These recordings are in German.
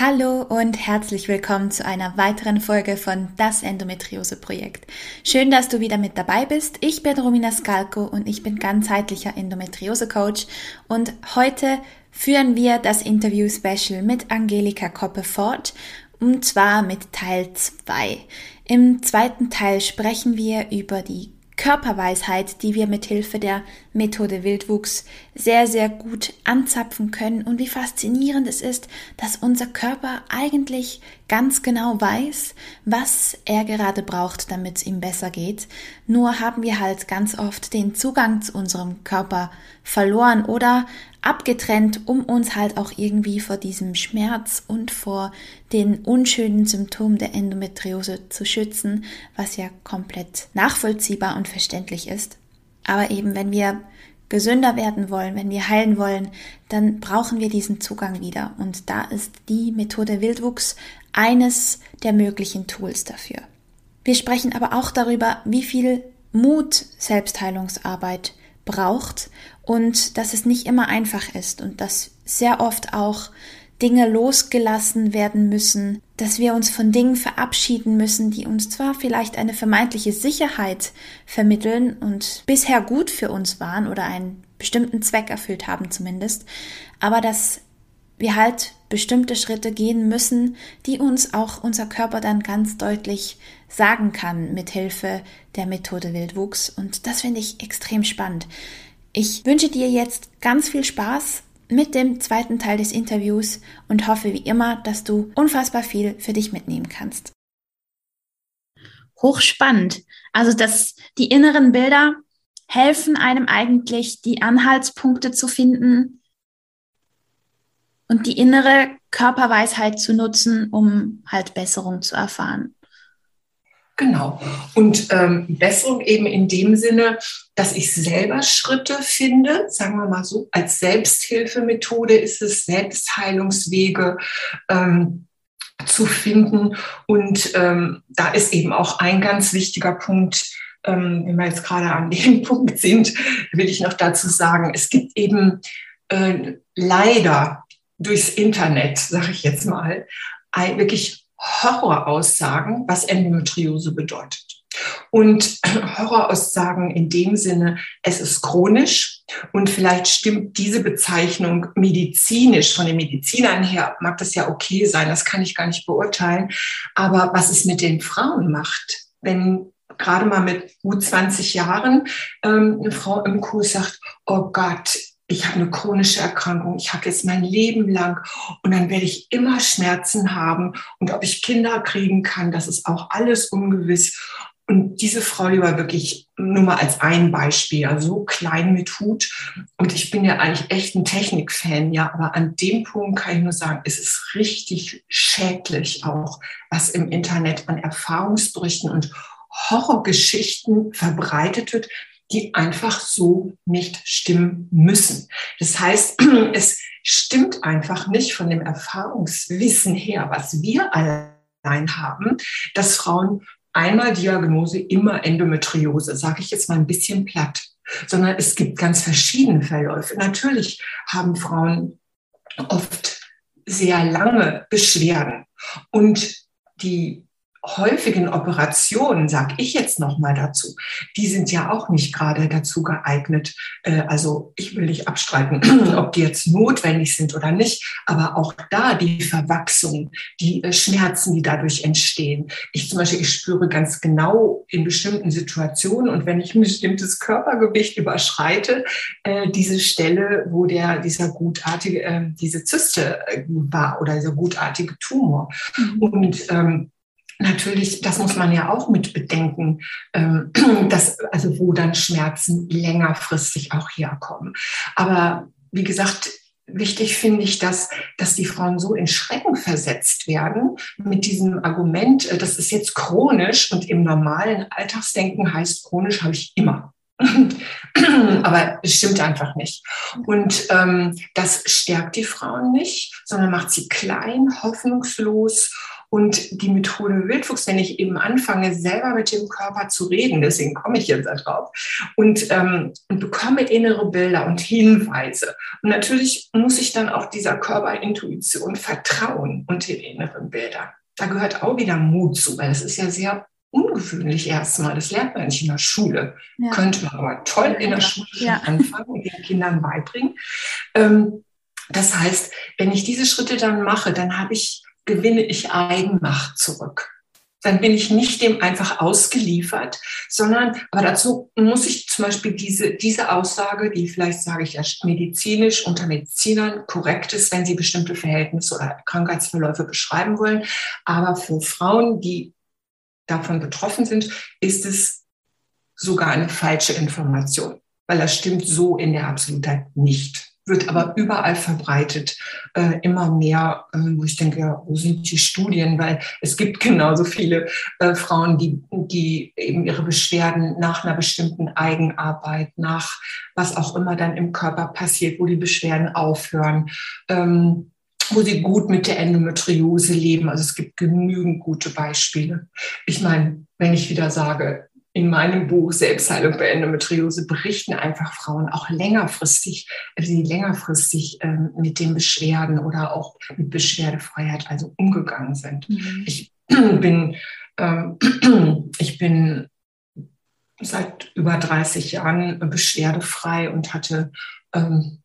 Hallo und herzlich willkommen zu einer weiteren Folge von Das Endometriose Projekt. Schön, dass du wieder mit dabei bist. Ich bin Romina Skalko und ich bin ganzheitlicher Endometriose Coach und heute führen wir das Interview Special mit Angelika Koppe fort und zwar mit Teil 2. Im zweiten Teil sprechen wir über die Körperweisheit, die wir mit Hilfe der Methode Wildwuchs sehr, sehr gut anzapfen können und wie faszinierend es ist, dass unser Körper eigentlich ganz genau weiß, was er gerade braucht, damit es ihm besser geht. Nur haben wir halt ganz oft den Zugang zu unserem Körper verloren oder abgetrennt, um uns halt auch irgendwie vor diesem Schmerz und vor den unschönen Symptomen der Endometriose zu schützen, was ja komplett nachvollziehbar und verständlich ist. Aber eben, wenn wir gesünder werden wollen, wenn wir heilen wollen, dann brauchen wir diesen Zugang wieder. Und da ist die Methode Wildwuchs eines der möglichen Tools dafür. Wir sprechen aber auch darüber, wie viel Mut Selbstheilungsarbeit braucht und dass es nicht immer einfach ist und dass sehr oft auch Dinge losgelassen werden müssen, dass wir uns von Dingen verabschieden müssen, die uns zwar vielleicht eine vermeintliche Sicherheit vermitteln und bisher gut für uns waren oder einen bestimmten Zweck erfüllt haben zumindest, aber dass wir halt bestimmte Schritte gehen müssen, die uns auch unser Körper dann ganz deutlich sagen kann mit Hilfe der Methode Wildwuchs und das finde ich extrem spannend. Ich wünsche dir jetzt ganz viel Spaß mit dem zweiten Teil des Interviews und hoffe wie immer, dass du unfassbar viel für dich mitnehmen kannst. Hochspannend. Also, dass die inneren Bilder helfen einem eigentlich, die Anhaltspunkte zu finden und die innere Körperweisheit zu nutzen, um halt Besserung zu erfahren. Genau. Und ähm, Besserung eben in dem Sinne, dass ich selber Schritte finde, sagen wir mal so, als Selbsthilfemethode ist es, Selbstheilungswege ähm, zu finden. Und ähm, da ist eben auch ein ganz wichtiger Punkt, ähm, wenn wir jetzt gerade an dem Punkt sind, will ich noch dazu sagen, es gibt eben äh, leider durchs Internet, sage ich jetzt mal, ein, wirklich Horroraussagen, was Endometriose bedeutet. Und Horroraussagen in dem Sinne, es ist chronisch und vielleicht stimmt diese Bezeichnung medizinisch, von den Medizinern her mag das ja okay sein, das kann ich gar nicht beurteilen. Aber was es mit den Frauen macht, wenn gerade mal mit gut 20 Jahren ähm, eine Frau im Kurs sagt, oh Gott, ich habe eine chronische Erkrankung, ich habe jetzt mein Leben lang und dann werde ich immer Schmerzen haben und ob ich Kinder kriegen kann, das ist auch alles ungewiss. Und diese Frau, die war wirklich nur mal als ein Beispiel, ja, so klein mit Hut. Und ich bin ja eigentlich echt ein Technikfan, ja, aber an dem Punkt kann ich nur sagen, es ist richtig schädlich auch, was im Internet an Erfahrungsberichten und Horrorgeschichten verbreitet wird, die einfach so nicht stimmen müssen. Das heißt, es stimmt einfach nicht von dem Erfahrungswissen her, was wir allein haben, dass Frauen einmal Diagnose, immer Endometriose, sage ich jetzt mal ein bisschen platt, sondern es gibt ganz verschiedene Verläufe. Natürlich haben Frauen oft sehr lange Beschwerden und die häufigen Operationen, sage ich jetzt noch mal dazu, die sind ja auch nicht gerade dazu geeignet. Äh, also ich will nicht abstreiten, ob die jetzt notwendig sind oder nicht, aber auch da die Verwachsung, die äh, Schmerzen, die dadurch entstehen. Ich zum Beispiel, ich spüre ganz genau in bestimmten Situationen und wenn ich ein bestimmtes Körpergewicht überschreite, äh, diese Stelle, wo der dieser gutartige, diese Zyste war oder dieser gutartige Tumor. Mhm. Und ähm, natürlich, das muss man ja auch mit bedenken, ähm, dass, also wo dann Schmerzen längerfristig auch herkommen. Aber wie gesagt, wichtig finde ich, dass, dass die Frauen so in Schrecken versetzt werden mit diesem Argument, äh, das ist jetzt chronisch und im normalen Alltagsdenken heißt chronisch habe ich immer. Aber es stimmt einfach nicht. Und ähm, das stärkt die Frauen nicht, sondern macht sie klein, hoffnungslos und die Methode Wildfuchs, wenn ich eben anfange, selber mit dem Körper zu reden, deswegen komme ich jetzt darauf, und, ähm, und bekomme innere Bilder und Hinweise. Und natürlich muss ich dann auch dieser Körperintuition vertrauen und den inneren Bildern. Da gehört auch wieder Mut zu, weil es ist ja sehr ungewöhnlich erstmal. Das lernt man nicht in der Schule. Ja. Könnte man aber toll in der Schule ja. anfangen und den Kindern beibringen. Ähm, das heißt, wenn ich diese Schritte dann mache, dann habe ich gewinne ich Eigenmacht zurück. Dann bin ich nicht dem einfach ausgeliefert, sondern, aber dazu muss ich zum Beispiel diese, diese Aussage, die vielleicht sage ich ja medizinisch unter Medizinern korrekt ist, wenn sie bestimmte Verhältnisse oder Krankheitsverläufe beschreiben wollen. Aber für Frauen, die davon betroffen sind, ist es sogar eine falsche Information, weil das stimmt so in der Absolutheit nicht wird aber überall verbreitet, äh, immer mehr, äh, wo ich denke, ja, wo sind die Studien? Weil es gibt genauso viele äh, Frauen, die, die eben ihre Beschwerden nach einer bestimmten Eigenarbeit, nach was auch immer dann im Körper passiert, wo die Beschwerden aufhören. Ähm, wo sie gut mit der Endometriose leben. Also es gibt genügend gute Beispiele. Ich meine, wenn ich wieder sage, in meinem Buch Selbstheilung bei Endometriose berichten einfach Frauen auch längerfristig, die längerfristig ähm, mit den Beschwerden oder auch mit Beschwerdefreiheit also umgegangen sind. Mhm. Ich bin, ähm, ich bin seit über 30 Jahren beschwerdefrei und hatte ähm,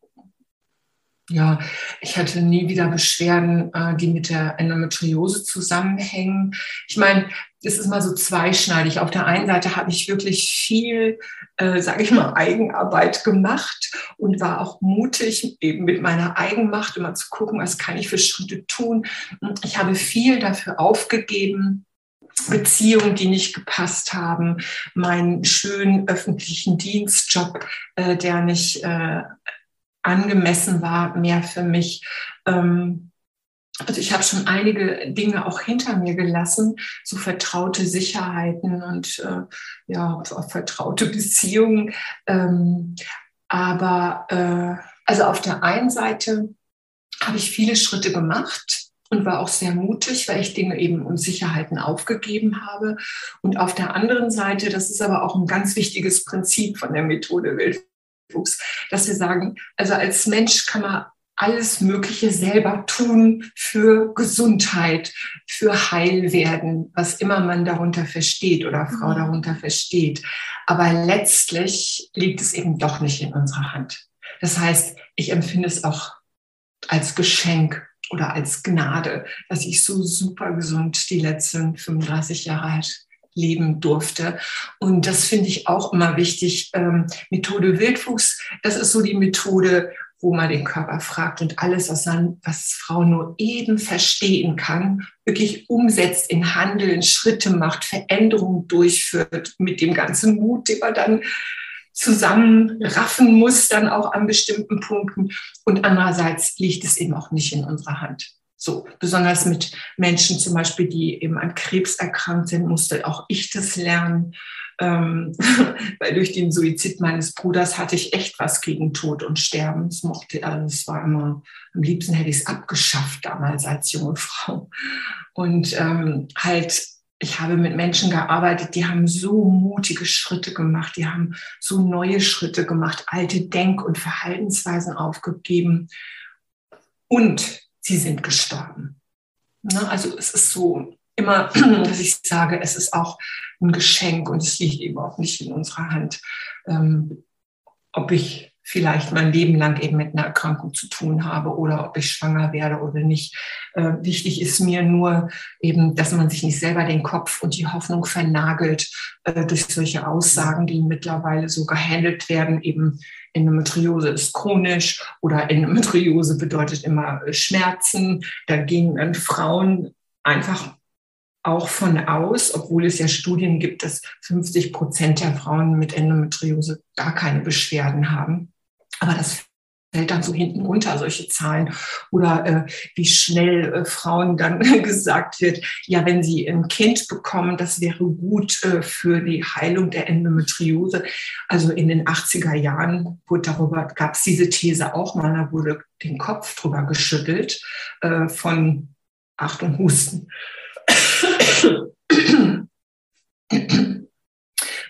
ja, ich hatte nie wieder Beschwerden, äh, die mit der Endometriose zusammenhängen. Ich meine, das ist mal so zweischneidig. Auf der einen Seite habe ich wirklich viel, äh, sage ich mal, Eigenarbeit gemacht und war auch mutig, eben mit meiner Eigenmacht immer zu gucken, was kann ich für Schritte tun. Ich habe viel dafür aufgegeben, Beziehungen, die nicht gepasst haben, meinen schönen öffentlichen Dienstjob, äh, der nicht äh, angemessen war, mehr für mich. Ähm, also ich habe schon einige Dinge auch hinter mir gelassen, so vertraute Sicherheiten und äh, ja, vertraute Beziehungen. Ähm, aber äh, also auf der einen Seite habe ich viele Schritte gemacht und war auch sehr mutig, weil ich Dinge eben und Sicherheiten aufgegeben habe. Und auf der anderen Seite, das ist aber auch ein ganz wichtiges Prinzip von der Methode Wildwuchs, dass wir sagen, also als Mensch kann man alles Mögliche selber tun für Gesundheit, für Heilwerden, was immer man darunter versteht oder Frau mhm. darunter versteht. Aber letztlich liegt es eben doch nicht in unserer Hand. Das heißt, ich empfinde es auch als Geschenk oder als Gnade, dass ich so super gesund die letzten 35 Jahre halt leben durfte. Und das finde ich auch immer wichtig. Ähm, Methode Wildfuchs, das ist so die Methode, wo man den Körper fragt und alles, was, man, was Frau nur eben verstehen kann, wirklich umsetzt in Handeln, Schritte macht, Veränderungen durchführt mit dem ganzen Mut, den man dann zusammenraffen muss, dann auch an bestimmten Punkten. Und andererseits liegt es eben auch nicht in unserer Hand. So, besonders mit Menschen zum Beispiel, die eben an Krebs erkrankt sind, musste auch ich das lernen ähm, weil durch den Suizid meines Bruders hatte ich echt was gegen Tod und Sterben. Es mochte, also es war immer, am liebsten hätte ich es abgeschafft damals als junge Frau. Und ähm, halt, ich habe mit Menschen gearbeitet, die haben so mutige Schritte gemacht, die haben so neue Schritte gemacht, alte Denk- und Verhaltensweisen aufgegeben und sie sind gestorben. Ne? Also es ist so, immer, dass ich sage, es ist auch ein Geschenk und es liegt eben auch nicht in unserer Hand, ähm, ob ich vielleicht mein Leben lang eben mit einer Erkrankung zu tun habe oder ob ich schwanger werde oder nicht. Äh, wichtig ist mir nur eben, dass man sich nicht selber den Kopf und die Hoffnung vernagelt äh, durch solche Aussagen, die mittlerweile so gehandelt werden, eben Endometriose ist chronisch oder Endometriose bedeutet immer Schmerzen. Da gehen dann Frauen einfach auch von aus, obwohl es ja Studien gibt, dass 50 Prozent der Frauen mit Endometriose gar keine Beschwerden haben. Aber das fällt dann so hinten runter, solche Zahlen. Oder äh, wie schnell äh, Frauen dann gesagt wird, ja, wenn sie ein Kind bekommen, das wäre gut äh, für die Heilung der Endometriose. Also in den 80er Jahren wurde darüber, gab es diese These auch mal, da wurde den Kopf drüber geschüttelt äh, von Achtung, Husten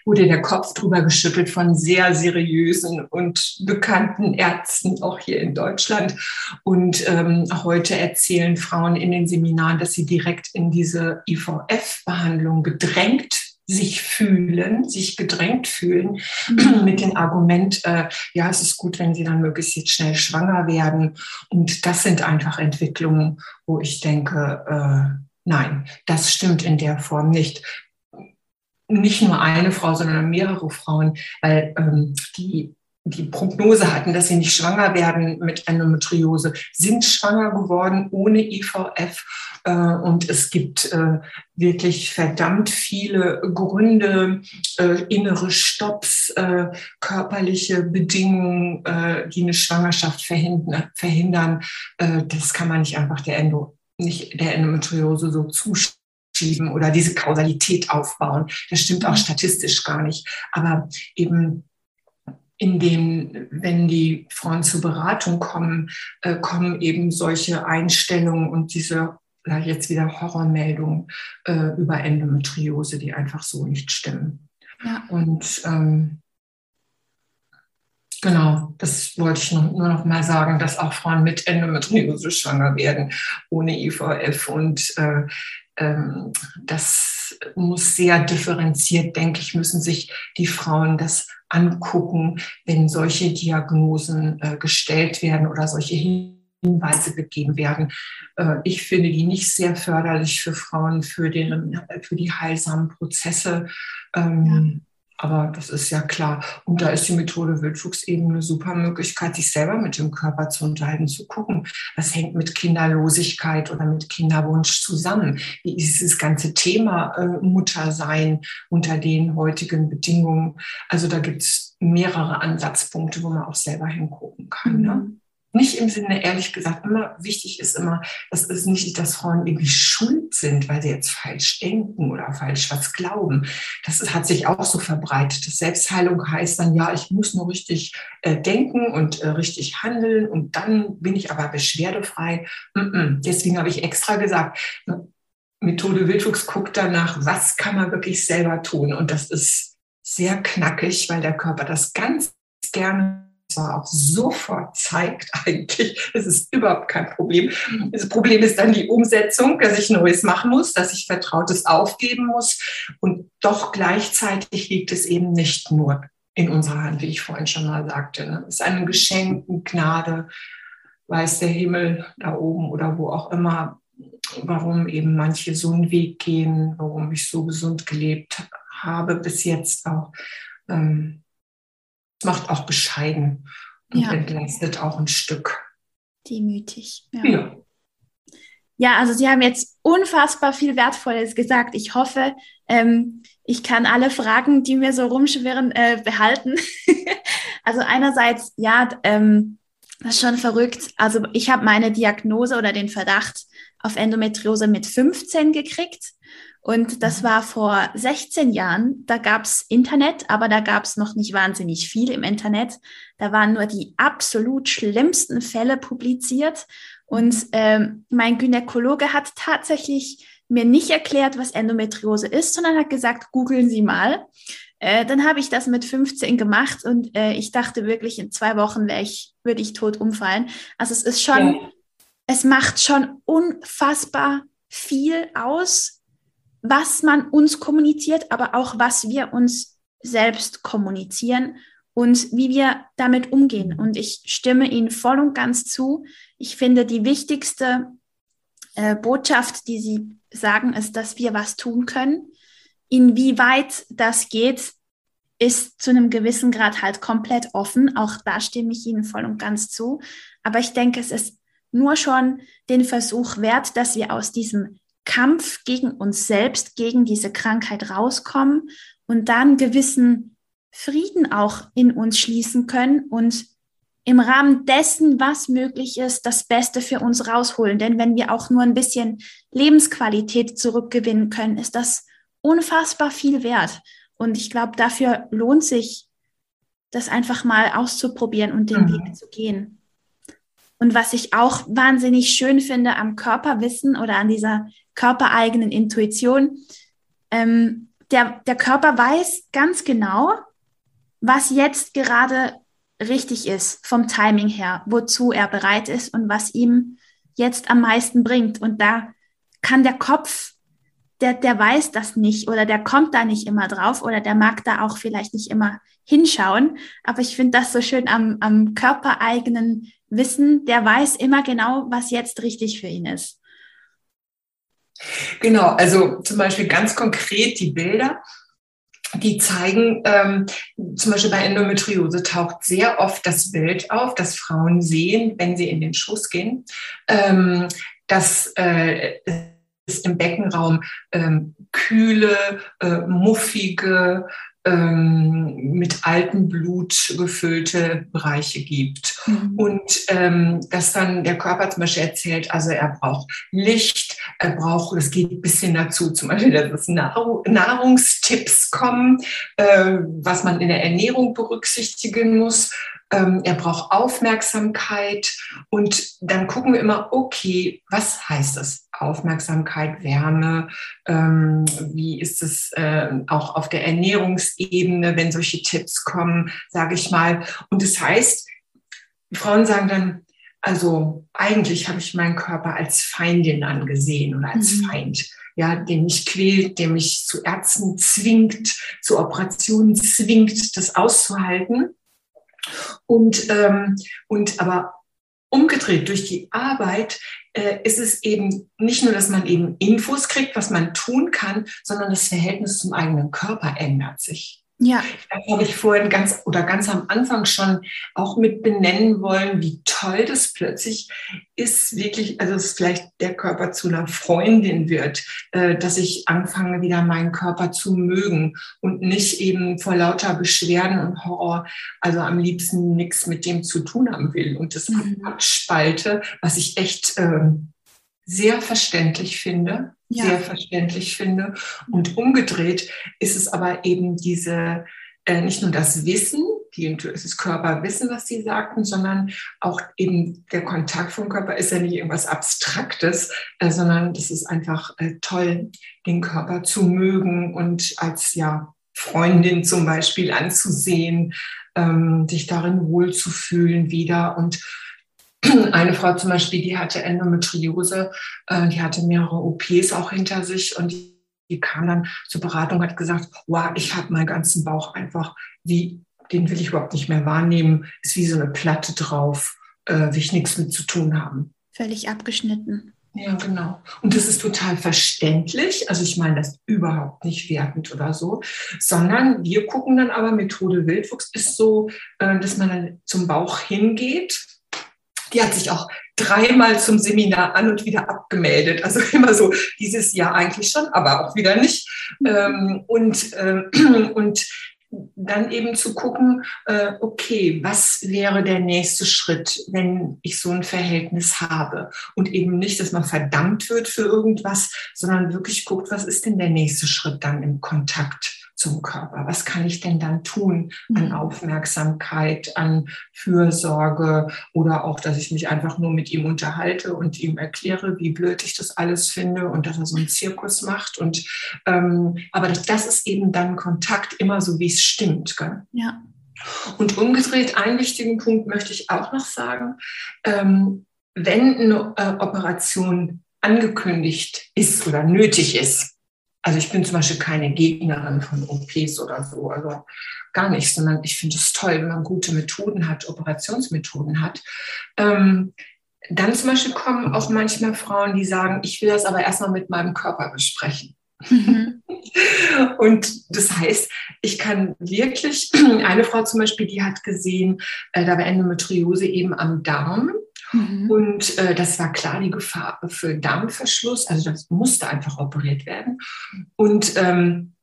wurde der Kopf drüber geschüttelt von sehr seriösen und bekannten Ärzten, auch hier in Deutschland. Und ähm, heute erzählen Frauen in den Seminaren, dass sie direkt in diese IVF-Behandlung gedrängt sich fühlen, sich gedrängt fühlen mhm. mit dem Argument, äh, ja, es ist gut, wenn sie dann möglichst jetzt schnell schwanger werden. Und das sind einfach Entwicklungen, wo ich denke, äh, nein, das stimmt in der Form nicht nicht nur eine Frau, sondern mehrere Frauen, weil ähm, die die Prognose hatten, dass sie nicht schwanger werden mit Endometriose, sind schwanger geworden ohne IVF. Äh, und es gibt äh, wirklich verdammt viele Gründe, äh, innere Stopps, äh, körperliche Bedingungen, äh, die eine Schwangerschaft verhindern. verhindern. Äh, das kann man nicht einfach der, Endo, nicht der Endometriose so zustimmen schieben oder diese Kausalität aufbauen. Das stimmt auch mhm. statistisch gar nicht. Aber eben in dem, wenn die Frauen zur Beratung kommen, äh, kommen eben solche Einstellungen und diese jetzt wieder Horrormeldungen äh, über Endometriose, die einfach so nicht stimmen. Ja. Und ähm, Genau, das wollte ich noch, nur noch mal sagen, dass auch Frauen mit Endometriose schwanger werden, ohne IVF. Und äh, ähm, das muss sehr differenziert, denke ich, müssen sich die Frauen das angucken, wenn solche Diagnosen äh, gestellt werden oder solche Hinweise gegeben werden. Äh, ich finde die nicht sehr förderlich für Frauen, für, deren, für die heilsamen Prozesse. Ähm, ja. Aber das ist ja klar. Und da ist die Methode Wildwuchs eben eine super Möglichkeit, sich selber mit dem Körper zu unterhalten, zu gucken, was hängt mit Kinderlosigkeit oder mit Kinderwunsch zusammen. Wie ist dieses ganze Thema äh, Muttersein unter den heutigen Bedingungen? Also da gibt es mehrere Ansatzpunkte, wo man auch selber hingucken kann. Ne? Nicht im Sinne, ehrlich gesagt, immer wichtig ist immer, dass es nicht, dass Frauen irgendwie schuld sind, weil sie jetzt falsch denken oder falsch was glauben. Das hat sich auch so verbreitet. Das Selbstheilung heißt dann, ja, ich muss nur richtig äh, denken und äh, richtig handeln und dann bin ich aber beschwerdefrei. Mm -mm. Deswegen habe ich extra gesagt, ne, Methode Wildwuchs guckt danach, was kann man wirklich selber tun. Und das ist sehr knackig, weil der Körper das ganz gerne zwar auch sofort zeigt eigentlich, es ist überhaupt kein Problem. Das Problem ist dann die Umsetzung, dass ich Neues machen muss, dass ich Vertrautes aufgeben muss. Und doch gleichzeitig liegt es eben nicht nur in unserer Hand, wie ich vorhin schon mal sagte. Ne? Es ist eine Geschenk, eine Gnade, weiß der Himmel da oben oder wo auch immer, warum eben manche so einen Weg gehen, warum ich so gesund gelebt habe bis jetzt auch. Ähm, macht auch bescheiden und ja. entlastet auch ein Stück. Demütig. Ja. ja. Ja, also Sie haben jetzt unfassbar viel Wertvolles gesagt. Ich hoffe, ähm, ich kann alle Fragen, die mir so rumschwirren, äh, behalten. also einerseits, ja, ähm, das ist schon verrückt. Also ich habe meine Diagnose oder den Verdacht auf Endometriose mit 15 gekriegt. Und das mhm. war vor 16 Jahren. Da gab's Internet, aber da gab's noch nicht wahnsinnig viel im Internet. Da waren nur die absolut schlimmsten Fälle publiziert. Und mhm. ähm, mein Gynäkologe hat tatsächlich mir nicht erklärt, was Endometriose ist, sondern hat gesagt, googeln Sie mal. Äh, dann habe ich das mit 15 gemacht und äh, ich dachte wirklich, in zwei Wochen ich, würde ich tot umfallen. Also es ist schon, ja. es macht schon unfassbar viel aus, was man uns kommuniziert, aber auch was wir uns selbst kommunizieren und wie wir damit umgehen. Und ich stimme Ihnen voll und ganz zu. Ich finde, die wichtigste äh, Botschaft, die Sie sagen, ist, dass wir was tun können. Inwieweit das geht, ist zu einem gewissen Grad halt komplett offen. Auch da stimme ich Ihnen voll und ganz zu. Aber ich denke, es ist nur schon den Versuch wert, dass wir aus diesem Kampf gegen uns selbst, gegen diese Krankheit rauskommen und dann gewissen Frieden auch in uns schließen können und im Rahmen dessen, was möglich ist, das Beste für uns rausholen. Denn wenn wir auch nur ein bisschen Lebensqualität zurückgewinnen können, ist das unfassbar viel wert. Und ich glaube, dafür lohnt sich, das einfach mal auszuprobieren und den mhm. Weg zu gehen. Und was ich auch wahnsinnig schön finde am Körperwissen oder an dieser körpereigenen Intuition, ähm, der, der Körper weiß ganz genau, was jetzt gerade richtig ist vom Timing her, wozu er bereit ist und was ihm jetzt am meisten bringt. Und da kann der Kopf, der, der weiß das nicht oder der kommt da nicht immer drauf oder der mag da auch vielleicht nicht immer hinschauen. Aber ich finde das so schön am, am körpereigenen Wissen, der weiß immer genau, was jetzt richtig für ihn ist. Genau, also zum Beispiel ganz konkret die Bilder, die zeigen, ähm, zum Beispiel bei Endometriose taucht sehr oft das Bild auf, das Frauen sehen, wenn sie in den Schuss gehen, ähm, dass äh, es im Beckenraum ähm, kühle, äh, muffige, ähm, mit altem Blut gefüllte Bereiche gibt. Mhm. Und ähm, dass dann der Körper zum Beispiel erzählt, also er braucht Licht, er braucht, es geht ein bisschen dazu, zum Beispiel, dass Nahrung, Nahrungstipps kommen, äh, was man in der Ernährung berücksichtigen muss. Ähm, er braucht Aufmerksamkeit und dann gucken wir immer, okay, was heißt das? Aufmerksamkeit, Wärme, ähm, wie ist es äh, auch auf der Ernährungsebene, wenn solche Tipps kommen, sage ich mal. Und das heißt, Frauen sagen dann, also eigentlich habe ich meinen Körper als Feindin angesehen oder als mhm. Feind, ja, der mich quält, der mich zu Ärzten zwingt, zu Operationen zwingt, das auszuhalten. Und, ähm, und aber umgedreht durch die Arbeit äh, ist es eben nicht nur, dass man eben Infos kriegt, was man tun kann, sondern das Verhältnis zum eigenen Körper ändert sich. Ja. Das habe ich vorhin ganz oder ganz am Anfang schon auch mit benennen wollen, wie toll das plötzlich ist, wirklich, also dass vielleicht der Körper zu einer Freundin wird, äh, dass ich anfange, wieder meinen Körper zu mögen und nicht eben vor lauter Beschwerden und Horror, also am liebsten nichts mit dem zu tun haben will und das mhm. abspalte, was ich echt äh, sehr verständlich finde ja. sehr verständlich finde. Und umgedreht ist es aber eben diese, äh, nicht nur das Wissen, die, es Körperwissen, was Sie sagten, sondern auch eben der Kontakt vom Körper ist ja nicht irgendwas Abstraktes, äh, sondern das ist einfach äh, toll, den Körper zu mögen und als ja Freundin zum Beispiel anzusehen, ähm, sich darin wohlzufühlen wieder und eine Frau zum Beispiel, die hatte Endometriose, äh, die hatte mehrere OPs auch hinter sich und die, die kam dann zur Beratung, hat gesagt, wow, ich habe meinen ganzen Bauch einfach, wie, den will ich überhaupt nicht mehr wahrnehmen, ist wie so eine Platte drauf, äh, will ich nichts mit zu tun haben. Völlig abgeschnitten. Ja, genau. Und das ist total verständlich. Also ich meine das überhaupt nicht wertend oder so, sondern wir gucken dann aber, Methode Wildwuchs ist so, äh, dass man dann zum Bauch hingeht die hat sich auch dreimal zum Seminar an und wieder abgemeldet. Also immer so dieses Jahr eigentlich schon, aber auch wieder nicht. Mhm. Ähm, und, äh, und dann eben zu gucken, äh, okay, was wäre der nächste Schritt, wenn ich so ein Verhältnis habe? Und eben nicht, dass man verdammt wird für irgendwas, sondern wirklich guckt, was ist denn der nächste Schritt dann im Kontakt? Zum Körper? Was kann ich denn dann tun an mhm. Aufmerksamkeit, an Fürsorge oder auch, dass ich mich einfach nur mit ihm unterhalte und ihm erkläre, wie blöd ich das alles finde und dass er so einen Zirkus macht. Und ähm, aber das, das ist eben dann Kontakt immer so, wie es stimmt. Gell? Ja. Und umgedreht, einen wichtigen Punkt möchte ich auch noch sagen. Ähm, wenn eine äh, Operation angekündigt ist oder nötig ist, also ich bin zum Beispiel keine Gegnerin von OPs oder so, also gar nicht, sondern ich finde es toll, wenn man gute Methoden hat, Operationsmethoden hat. Ähm, dann zum Beispiel kommen auch manchmal Frauen, die sagen, ich will das aber erstmal mit meinem Körper besprechen. Mhm. Und das heißt, ich kann wirklich, eine Frau zum Beispiel, die hat gesehen, äh, da war Endometriose eben am Darm Mhm. Und äh, das war klar die Gefahr für Darmverschluss. Also das musste einfach operiert werden. Und ähm,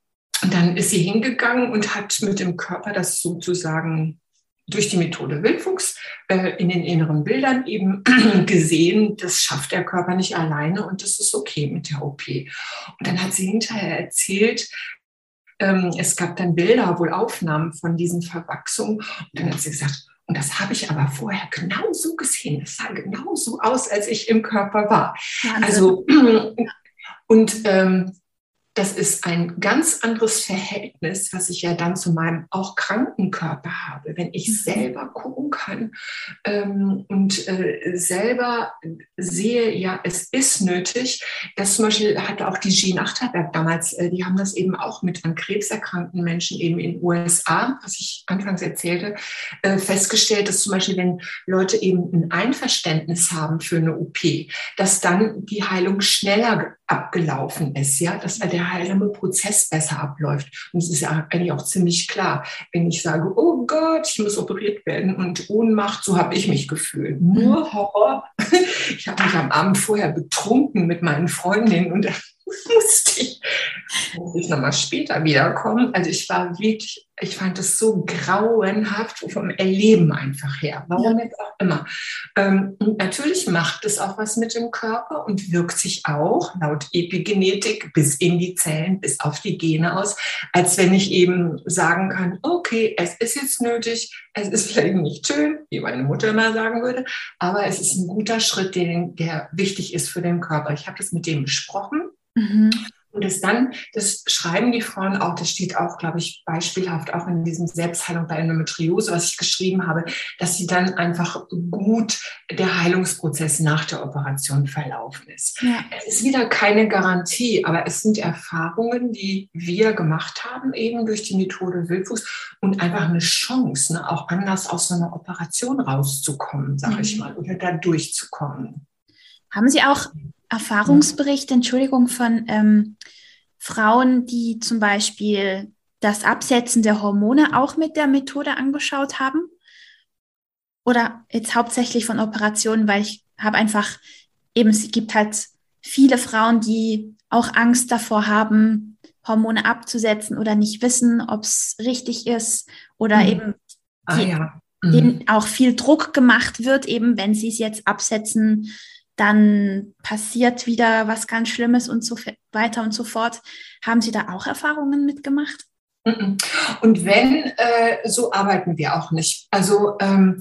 dann ist sie hingegangen und hat mit dem Körper das sozusagen durch die Methode Wildfuchs äh, in den inneren Bildern eben gesehen, das schafft der Körper nicht alleine und das ist okay mit der OP. Und dann hat sie hinterher erzählt, ähm, es gab dann Bilder, wohl Aufnahmen von diesen Verwachsungen. Und dann hat sie gesagt, und das habe ich aber vorher genau so gesehen. Es sah genau so aus, als ich im Körper war. Wahnsinn. Also, und ähm, das ist ein ganz anderes Verhältnis, was ich ja dann zu meinem auch kranken Körper habe. Wenn ich mhm. selber gucken kann ähm, und äh, selber sehe, ja, es ist nötig. Das zum Beispiel hatte auch die Jean Achterberg damals, äh, die haben das eben auch mit an krebserkrankten Menschen eben in den USA, was ich anfangs erzählte, äh, festgestellt, dass zum Beispiel, wenn Leute eben ein Einverständnis haben für eine OP, dass dann die Heilung schneller abgelaufen ist, ja, dass der heilsame Prozess besser abläuft. Und es ist ja eigentlich auch ziemlich klar, wenn ich sage, oh Gott, ich muss operiert werden und Ohnmacht, so habe ich mich gefühlt. Nur mhm. Horror. Ich habe mich am Abend vorher betrunken mit meinen Freundinnen und musste ich, muss ich nochmal später wiederkommen. Also ich war wirklich, ich fand es so grauenhaft vom Erleben einfach her. Warum jetzt auch immer. Ähm, natürlich macht es auch was mit dem Körper und wirkt sich auch laut Epigenetik bis in die Zellen, bis auf die Gene aus, als wenn ich eben sagen kann, okay, es ist jetzt nötig, es ist vielleicht nicht schön, wie meine Mutter immer sagen würde, aber es ist ein guter Schritt, den, der wichtig ist für den Körper. Ich habe das mit dem besprochen Mhm. Und das dann, das schreiben die Frauen auch, das steht auch, glaube ich, beispielhaft auch in diesem Selbstheilung bei Endometriose, was ich geschrieben habe, dass sie dann einfach gut der Heilungsprozess nach der Operation verlaufen ist. Ja. Es ist wieder keine Garantie, aber es sind Erfahrungen, die wir gemacht haben, eben durch die Methode Wildfuß und einfach eine Chance, ne, auch anders aus so einer Operation rauszukommen, sage mhm. ich mal, oder da durchzukommen. Haben Sie auch Erfahrungsberichte, Entschuldigung, von ähm, Frauen, die zum Beispiel das Absetzen der Hormone auch mit der Methode angeschaut haben? Oder jetzt hauptsächlich von Operationen, weil ich habe einfach, eben es gibt halt viele Frauen, die auch Angst davor haben, Hormone abzusetzen oder nicht wissen, ob es richtig ist oder mhm. eben ah, die, ja. mhm. denen auch viel Druck gemacht wird, eben wenn sie es jetzt absetzen, dann passiert wieder was ganz Schlimmes und so weiter und so fort. Haben Sie da auch Erfahrungen mitgemacht? Und wenn, äh, so arbeiten wir auch nicht. Also ähm,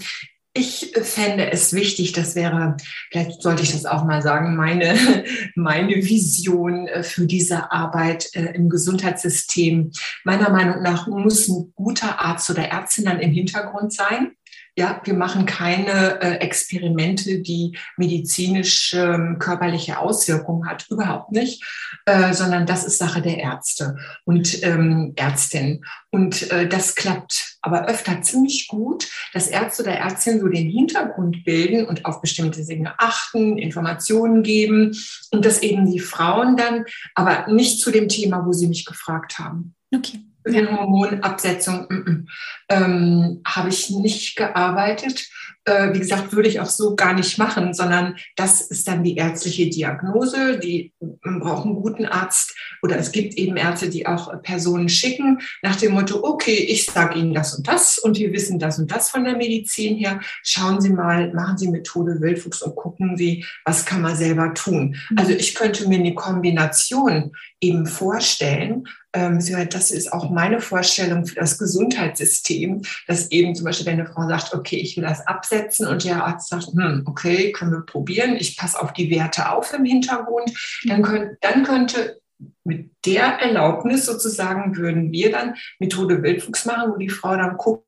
ich fände es wichtig, das wäre, vielleicht sollte ich das auch mal sagen, meine, meine Vision äh, für diese Arbeit äh, im Gesundheitssystem. Meiner Meinung nach muss ein guter Arzt oder Ärztin dann im Hintergrund sein. Ja, wir machen keine äh, Experimente, die medizinisch ähm, körperliche Auswirkungen hat, überhaupt nicht, äh, sondern das ist Sache der Ärzte und ähm, Ärztinnen. Und äh, das klappt aber öfter ziemlich gut, dass Ärzte oder Ärztinnen so den Hintergrund bilden und auf bestimmte Dinge achten, Informationen geben und dass eben die Frauen dann, aber nicht zu dem Thema, wo sie mich gefragt haben. Okay ja. Hormonabsetzung mm, mm, ähm, habe ich nicht gearbeitet. Äh, wie gesagt, würde ich auch so gar nicht machen, sondern das ist dann die ärztliche Diagnose. Die brauchen einen guten Arzt oder es gibt eben Ärzte, die auch Personen schicken nach dem Motto, okay, ich sage Ihnen das und das und wir wissen das und das von der Medizin her. Schauen Sie mal, machen Sie Methode Wildfuchs und gucken Sie, was kann man selber tun. Mhm. Also ich könnte mir eine Kombination eben vorstellen, ähm, das ist auch meine Vorstellung für das Gesundheitssystem, dass eben zum Beispiel, wenn eine Frau sagt, okay, ich will das absetzen und der Arzt sagt, hm, okay, können wir probieren, ich passe auf die Werte auf im Hintergrund, dann, könnt, dann könnte mit der Erlaubnis sozusagen würden wir dann Methode Wildfuchs machen, wo die Frau dann guckt,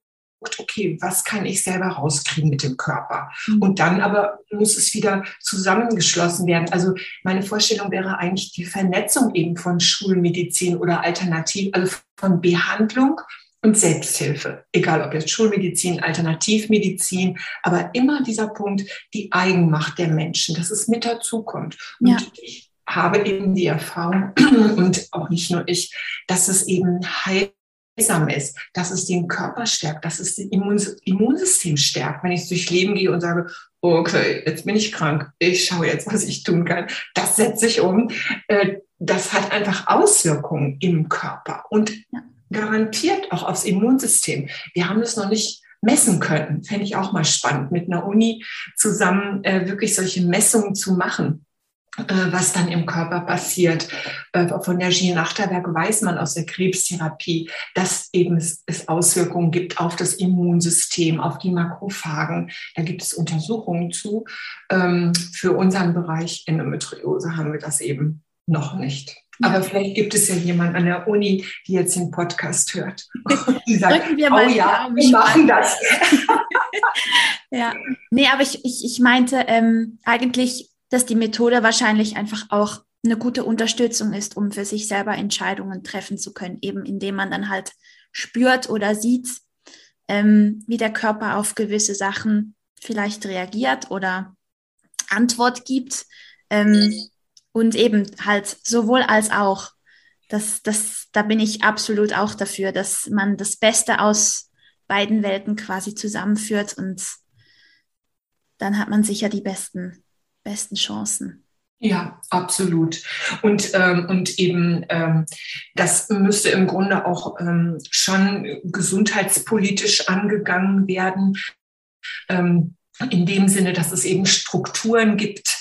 okay, was kann ich selber rauskriegen mit dem Körper? Mhm. Und dann aber muss es wieder zusammengeschlossen werden. Also meine Vorstellung wäre eigentlich die Vernetzung eben von Schulmedizin oder Alternativ, also von Behandlung und Selbsthilfe. Egal ob jetzt Schulmedizin, Alternativmedizin, aber immer dieser Punkt, die Eigenmacht der Menschen, dass es mit dazukommt. Und ja. ich habe eben die Erfahrung und auch nicht nur ich, dass es eben heilt heilsam ist, dass es den Körper stärkt, dass es das Immunsystem stärkt. Wenn ich durchs Leben gehe und sage, okay, jetzt bin ich krank, ich schaue jetzt, was ich tun kann, das setze ich um. Äh, das hat einfach Auswirkungen im Körper und garantiert auch aufs Immunsystem. Wir haben es noch nicht messen könnten. Fände ich auch mal spannend, mit einer Uni zusammen äh, wirklich solche Messungen zu machen was dann im Körper passiert. Äh, von der Jean Achterberg weiß man aus der Krebstherapie, dass eben es, Auswirkungen gibt auf das Immunsystem, auf die Makrophagen. Da gibt es Untersuchungen zu. Ähm, für unseren Bereich Endometriose haben wir das eben noch nicht. Aber vielleicht gibt es ja jemand an der Uni, die jetzt den Podcast hört. Die sagt, wir mal oh ja, wir machen das. ja, nee, aber ich, ich, ich meinte ähm, eigentlich, dass die Methode wahrscheinlich einfach auch eine gute Unterstützung ist, um für sich selber Entscheidungen treffen zu können, eben indem man dann halt spürt oder sieht, ähm, wie der Körper auf gewisse Sachen vielleicht reagiert oder Antwort gibt. Ähm, und eben halt sowohl als auch. Das, das, da bin ich absolut auch dafür, dass man das Beste aus beiden Welten quasi zusammenführt und dann hat man sicher die besten, besten Chancen. Ja, absolut. Und, ähm, und eben ähm, das müsste im Grunde auch ähm, schon gesundheitspolitisch angegangen werden, ähm, in dem Sinne, dass es eben Strukturen gibt,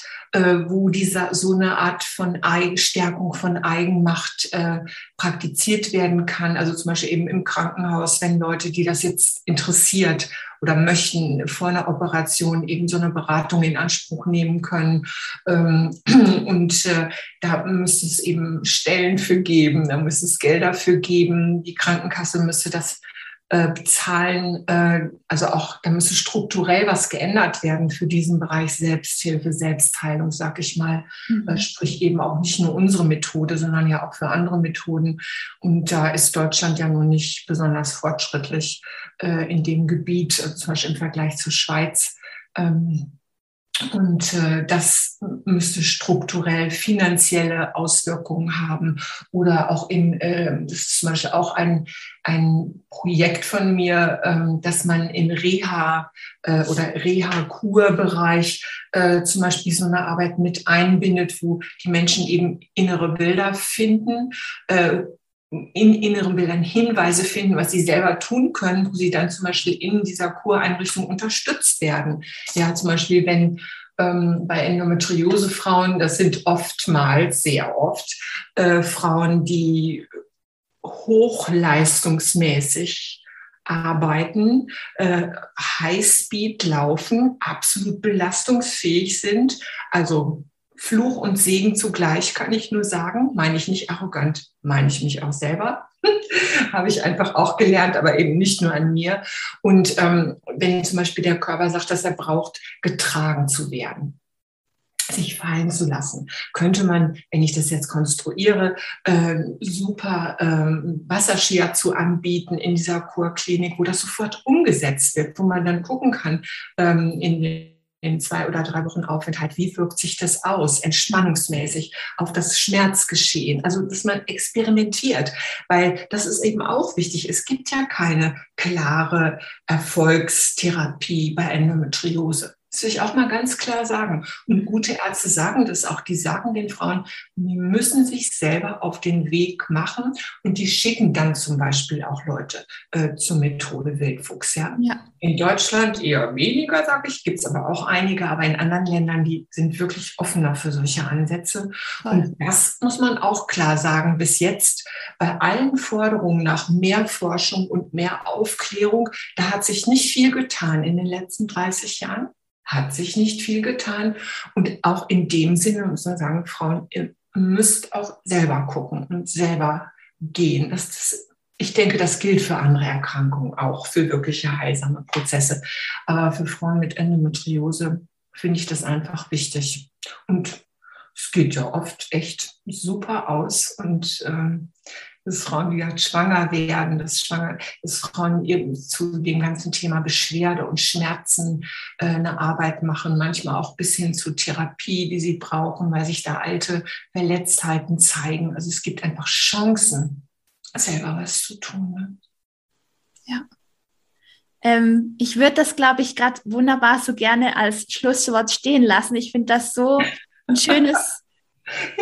wo dieser so eine Art von Stärkung von Eigenmacht äh, praktiziert werden kann. Also zum Beispiel eben im Krankenhaus, wenn Leute, die das jetzt interessiert oder möchten, vor einer Operation eben so eine Beratung in Anspruch nehmen können. Ähm, und äh, da müsste es eben Stellen für geben, da müsste es Gelder für geben. Die Krankenkasse müsste das äh, bezahlen. Äh, also auch, da müsste strukturell was geändert werden für diesen Bereich Selbsthilfe, Selbstheilung, sag ich mal. Mhm. Äh, sprich eben auch nicht nur unsere Methode, sondern ja auch für andere Methoden. Und da ist Deutschland ja nun nicht besonders fortschrittlich äh, in dem Gebiet, also zum Beispiel im Vergleich zur Schweiz. Ähm, und äh, das müsste strukturell finanzielle Auswirkungen haben. Oder auch in, äh, das ist zum Beispiel auch ein, ein Projekt von mir, äh, dass man in Reha äh, oder Reha-Kur-Bereich äh, zum Beispiel so eine Arbeit mit einbindet, wo die Menschen eben innere Bilder finden, äh, in inneren Bildern Hinweise finden, was sie selber tun können, wo sie dann zum Beispiel in dieser Kureinrichtung unterstützt werden. Ja, zum Beispiel, wenn ähm, bei Endometriose-Frauen, das sind oftmals, sehr oft, äh, Frauen, die hochleistungsmäßig arbeiten, äh, Highspeed laufen, absolut belastungsfähig sind, also Fluch und Segen zugleich, kann ich nur sagen. Meine ich nicht arrogant, meine ich mich auch selber. Habe ich einfach auch gelernt, aber eben nicht nur an mir. Und ähm, wenn zum Beispiel der Körper sagt, dass er braucht, getragen zu werden, sich fallen zu lassen, könnte man, wenn ich das jetzt konstruiere, äh, super äh, Wasserski zu anbieten in dieser Kurklinik, wo das sofort umgesetzt wird, wo man dann gucken kann ähm, in in zwei oder drei Wochen Aufenthalt, wie wirkt sich das aus, entspannungsmäßig auf das Schmerzgeschehen? Also, dass man experimentiert, weil das ist eben auch wichtig. Es gibt ja keine klare Erfolgstherapie bei Endometriose. Das will ich auch mal ganz klar sagen. Und gute Ärzte sagen das auch. Die sagen den Frauen, die müssen sich selber auf den Weg machen und die schicken dann zum Beispiel auch Leute äh, zur Methode Wildfuchs. Ja? ja. In Deutschland eher weniger, sage ich, gibt es aber auch einige, aber in anderen Ländern, die sind wirklich offener für solche Ansätze. Voll. Und das muss man auch klar sagen. Bis jetzt bei allen Forderungen nach mehr Forschung und mehr Aufklärung, da hat sich nicht viel getan in den letzten 30 Jahren hat sich nicht viel getan. Und auch in dem Sinne muss man sagen, Frauen, ihr müsst auch selber gucken und selber gehen. Das, das, ich denke, das gilt für andere Erkrankungen auch, für wirkliche heilsame Prozesse. Aber für Frauen mit Endometriose finde ich das einfach wichtig. Und es geht ja oft echt super aus. Und ähm, dass Frauen, die halt schwanger werden, dass, schwanger, dass Frauen eben zu dem ganzen Thema Beschwerde und Schmerzen äh, eine Arbeit machen, manchmal auch bis hin zu Therapie, die sie brauchen, weil sich da alte Verletztheiten zeigen. Also es gibt einfach Chancen, selber was zu tun. Ne? Ja. Ähm, ich würde das, glaube ich, gerade wunderbar so gerne als Schlusswort stehen lassen. Ich finde das so ein schönes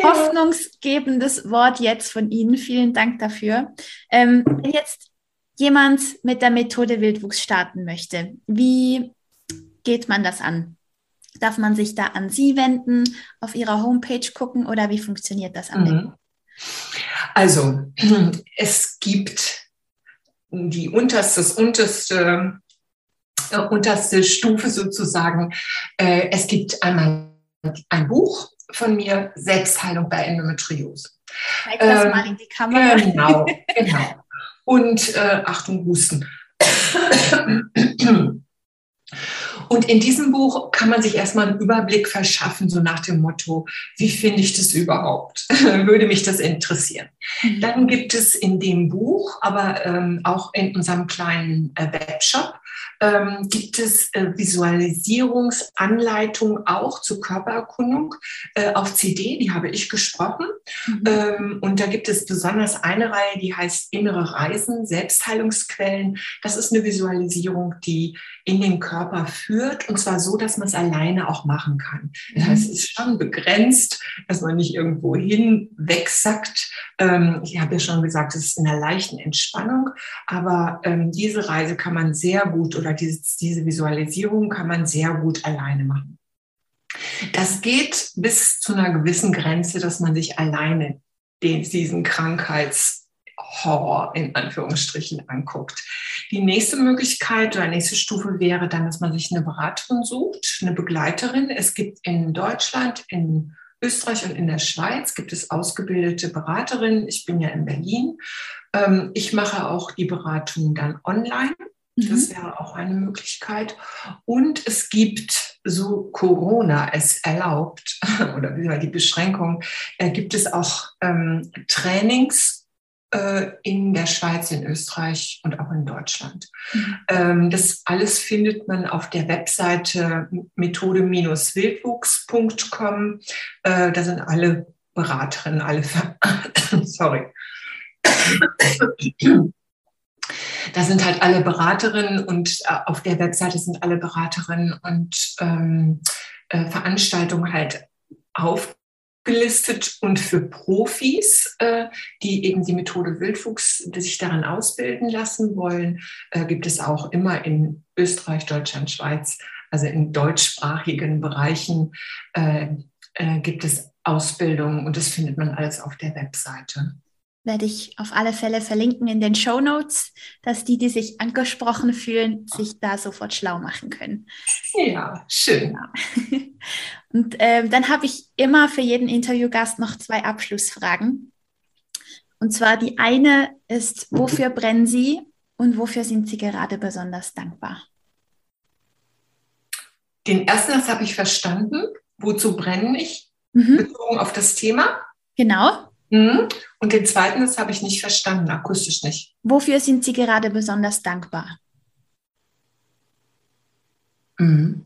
hoffnungsgebendes Wort jetzt von Ihnen. Vielen Dank dafür. Ähm, jetzt jemand mit der Methode Wildwuchs starten möchte, wie geht man das an? Darf man sich da an Sie wenden, auf Ihrer Homepage gucken oder wie funktioniert das am mhm. Also, es gibt die unterste, das unterste, äh, unterste Stufe sozusagen. Äh, es gibt einmal ein Buch von mir, Selbstheilung bei Endometriose. Zeig das ähm, mal in die Kamera. Genau, genau. Und äh, Achtung, Husten. Und in diesem Buch kann man sich erstmal einen Überblick verschaffen, so nach dem Motto, wie finde ich das überhaupt? Würde mich das interessieren? Mhm. Dann gibt es in dem Buch, aber ähm, auch in unserem kleinen äh, Webshop, ähm, gibt es äh, Visualisierungsanleitungen auch zur Körpererkundung äh, auf CD, die habe ich gesprochen. Mhm. Ähm, und da gibt es besonders eine Reihe, die heißt Innere Reisen, Selbstheilungsquellen. Das ist eine Visualisierung, die in den Körper führt und zwar so, dass man es alleine auch machen kann. Das heißt, es ist schon begrenzt, dass man nicht irgendwo hin wegsackt. Ähm, ich habe ja schon gesagt, es ist in einer leichten Entspannung, aber ähm, diese Reise kann man sehr gut oder diese, diese Visualisierung kann man sehr gut alleine machen. Das geht bis zu einer gewissen Grenze, dass man sich alleine den, diesen Krankheitshorror in Anführungsstrichen anguckt. Die nächste Möglichkeit oder nächste Stufe wäre dann, dass man sich eine Beraterin sucht, eine Begleiterin. Es gibt in Deutschland, in Österreich und in der Schweiz gibt es ausgebildete Beraterinnen. Ich bin ja in Berlin. Ähm, ich mache auch die Beratung dann online. Das mhm. wäre auch eine Möglichkeit. Und es gibt, so Corona es erlaubt, oder die Beschränkung, äh, gibt es auch ähm, Trainings in der Schweiz, in Österreich und auch in Deutschland. Mhm. Ähm, das alles findet man auf der Webseite methode-wildwuchs.com. Äh, da sind alle Beraterinnen, alle, sorry. Da sind halt alle Beraterinnen und äh, auf der Webseite sind alle Beraterinnen und ähm, äh, Veranstaltungen halt aufgelistet und für Profis, äh, die eben die Methode Wildfuchs die sich daran ausbilden lassen wollen, äh, gibt es auch immer in Österreich, Deutschland, Schweiz, also in deutschsprachigen Bereichen äh, äh, gibt es Ausbildung und das findet man alles auf der Webseite werde ich auf alle Fälle verlinken in den Show Notes, dass die, die sich angesprochen fühlen, sich da sofort schlau machen können. Ja, schön. Genau. Und ähm, dann habe ich immer für jeden Interviewgast noch zwei Abschlussfragen. Und zwar die eine ist, wofür brennen Sie und wofür sind Sie gerade besonders dankbar? Den ersten, das habe ich verstanden. Wozu brennen ich? Mhm. Bezogen auf das Thema. Genau. Mhm. Und den zweiten, das habe ich nicht verstanden, akustisch nicht. Wofür sind Sie gerade besonders dankbar? Mhm.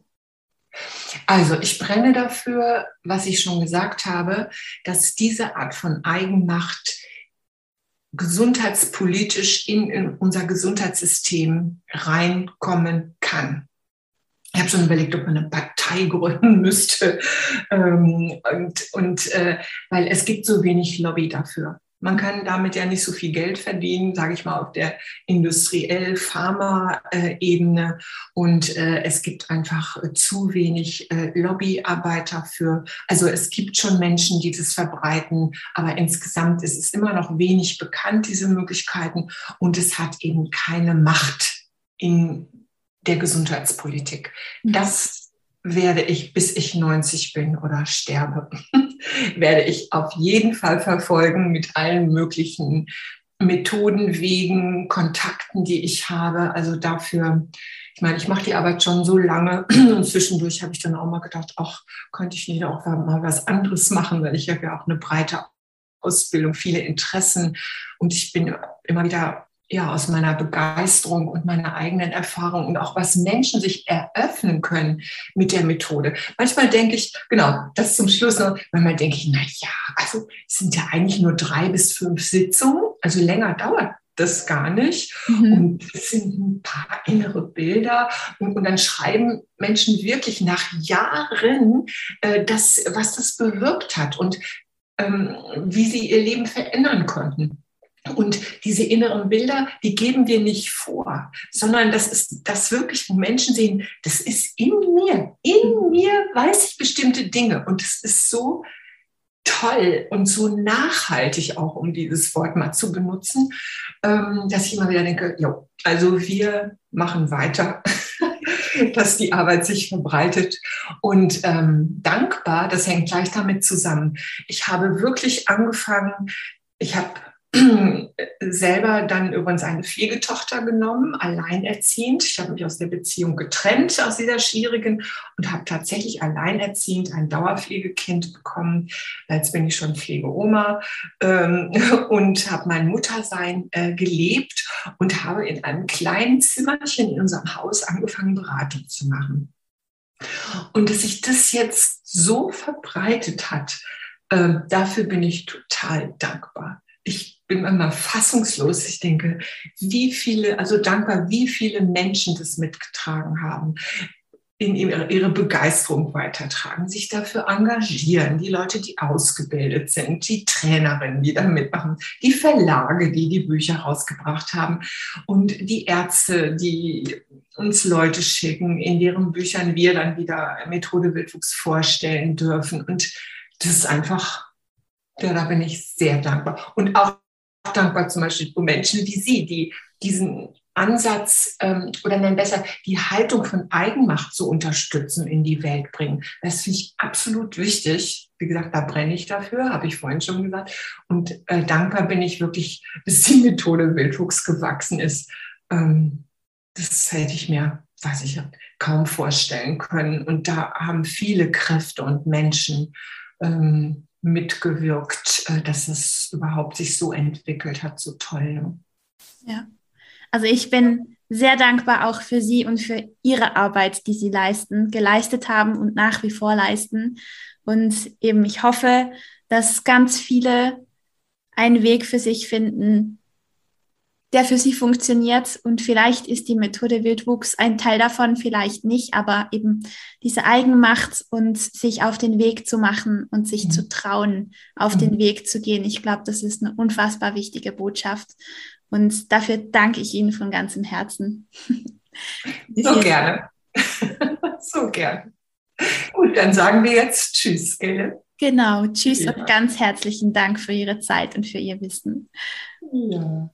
Also ich brenne dafür, was ich schon gesagt habe, dass diese Art von Eigenmacht gesundheitspolitisch in, in unser Gesundheitssystem reinkommen kann. Ich habe schon überlegt, ob man eine Partei gründen müsste. Ähm, und und äh, weil es gibt so wenig Lobby dafür. Man kann damit ja nicht so viel Geld verdienen, sage ich mal, auf der industriell-Pharma-Ebene. Und äh, es gibt einfach zu wenig äh, Lobbyarbeiter für. Also es gibt schon Menschen, die das verbreiten, aber insgesamt ist es immer noch wenig bekannt, diese Möglichkeiten. Und es hat eben keine Macht in der Gesundheitspolitik. Mhm. Das werde ich, bis ich 90 bin oder sterbe, werde ich auf jeden Fall verfolgen mit allen möglichen Methoden, Wegen, Kontakten, die ich habe. Also dafür, ich meine, ich mache die Arbeit schon so lange und zwischendurch habe ich dann auch mal gedacht, ach, könnte ich nicht auch mal was anderes machen, weil ich habe ja auch eine breite Ausbildung, viele Interessen und ich bin immer wieder ja, aus meiner Begeisterung und meiner eigenen Erfahrung und auch was Menschen sich eröffnen können mit der Methode. Manchmal denke ich, genau, das zum Schluss noch, manchmal denke ich, na ja, also es sind ja eigentlich nur drei bis fünf Sitzungen, also länger dauert das gar nicht. Mhm. Und es sind ein paar innere Bilder. Und, und, dann schreiben Menschen wirklich nach Jahren, äh, das, was das bewirkt hat und ähm, wie sie ihr Leben verändern konnten. Und diese inneren Bilder, die geben wir nicht vor, sondern das ist das wirklich, wo Menschen sehen, das ist in mir. In mir weiß ich bestimmte Dinge. Und es ist so toll und so nachhaltig auch, um dieses Wort mal zu benutzen, ähm, dass ich immer wieder denke, jo, also wir machen weiter, dass die Arbeit sich verbreitet. Und ähm, dankbar, das hängt gleich damit zusammen. Ich habe wirklich angefangen, ich habe selber dann übrigens eine Pflegetochter genommen, alleinerziehend. Ich habe mich aus der Beziehung getrennt, aus dieser schwierigen und habe tatsächlich alleinerziehend ein Dauerpflegekind bekommen. Jetzt bin ich schon Pflegeoma ähm, und habe mein Muttersein äh, gelebt und habe in einem kleinen Zimmerchen in unserem Haus angefangen, Beratung zu machen. Und dass sich das jetzt so verbreitet hat, äh, dafür bin ich total dankbar. Ich bin immer fassungslos. Ich denke, wie viele, also dankbar, wie viele Menschen das mitgetragen haben, in ihre, Begeisterung weitertragen, sich dafür engagieren, die Leute, die ausgebildet sind, die Trainerinnen, die da mitmachen, die Verlage, die die Bücher rausgebracht haben und die Ärzte, die uns Leute schicken, in deren Büchern wir dann wieder Methode Wildwuchs vorstellen dürfen. Und das ist einfach, ja, da bin ich sehr dankbar. Und auch dankbar zum Beispiel für Menschen wie Sie, die diesen Ansatz ähm, oder nein besser die Haltung von Eigenmacht zu unterstützen in die Welt bringen. Das finde ich absolut wichtig. Wie gesagt, da brenne ich dafür, habe ich vorhin schon gesagt. Und äh, dankbar bin ich wirklich, dass die Methode Wildwuchs gewachsen ist. Ähm, das hätte ich mir, weiß ich, kaum vorstellen können. Und da haben viele Kräfte und Menschen ähm, mitgewirkt, äh, dass es überhaupt sich so entwickelt hat, so toll. Ne? Ja, also ich bin sehr dankbar auch für Sie und für Ihre Arbeit, die Sie leisten, geleistet haben und nach wie vor leisten. Und eben, ich hoffe, dass ganz viele einen Weg für sich finden, der für sie funktioniert. Und vielleicht ist die Methode Wildwuchs ein Teil davon, vielleicht nicht, aber eben diese Eigenmacht und sich auf den Weg zu machen und sich mhm. zu trauen, auf mhm. den Weg zu gehen. Ich glaube, das ist eine unfassbar wichtige Botschaft. Und dafür danke ich Ihnen von ganzem Herzen. so gerne. so gerne. Gut, dann sagen wir jetzt Tschüss, Gelle. Genau, Tschüss ja. und ganz herzlichen Dank für Ihre Zeit und für Ihr Wissen. Ja.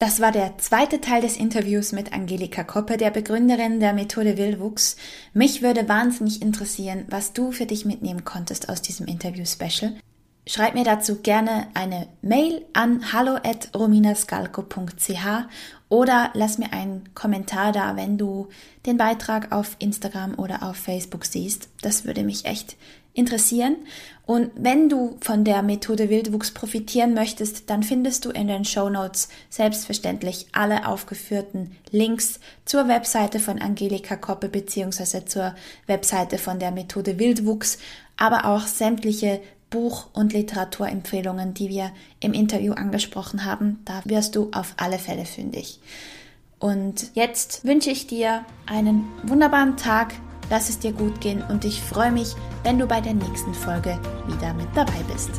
Das war der zweite Teil des Interviews mit Angelika Koppe, der Begründerin der Methode Wildwuchs. Mich würde wahnsinnig interessieren, was du für dich mitnehmen konntest aus diesem Interview-Special. Schreib mir dazu gerne eine Mail an hallo@rominascalco.ch oder lass mir einen Kommentar da, wenn du den Beitrag auf Instagram oder auf Facebook siehst. Das würde mich echt interessieren. Und wenn du von der Methode Wildwuchs profitieren möchtest, dann findest du in den Show Notes selbstverständlich alle aufgeführten Links zur Webseite von Angelika Koppe beziehungsweise zur Webseite von der Methode Wildwuchs, aber auch sämtliche Buch- und Literaturempfehlungen, die wir im Interview angesprochen haben. Da wirst du auf alle Fälle fündig. Und jetzt wünsche ich dir einen wunderbaren Tag, lass es dir gut gehen und ich freue mich, wenn du bei der nächsten Folge wieder mit dabei bist.